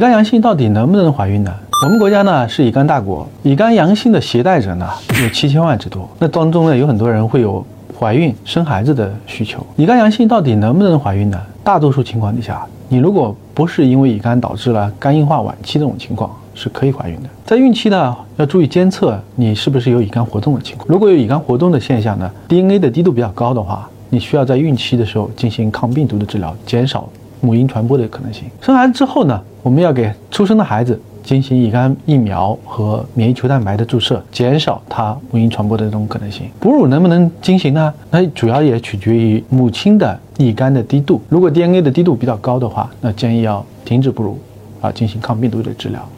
乙肝阳性到底能不能怀孕呢？我们国家呢是乙肝大国，乙肝阳性的携带者呢有七千万之多，那当中呢有很多人会有怀孕生孩子的需求。乙肝阳性到底能不能怀孕呢？大多数情况底下，你如果不是因为乙肝导致了肝硬化晚期这种情况，是可以怀孕的。在孕期呢要注意监测你是不是有乙肝活动的情况，如果有乙肝活动的现象呢，DNA 的滴度比较高的话，你需要在孕期的时候进行抗病毒的治疗，减少。母婴传播的可能性。生完之后呢，我们要给出生的孩子进行乙肝疫苗和免疫球蛋白的注射，减少他母婴传播的这种可能性。哺乳能不能进行呢？那主要也取决于母亲的乙肝的低度。如果 DNA 的低度比较高的话，那建议要停止哺乳，啊，进行抗病毒的治疗。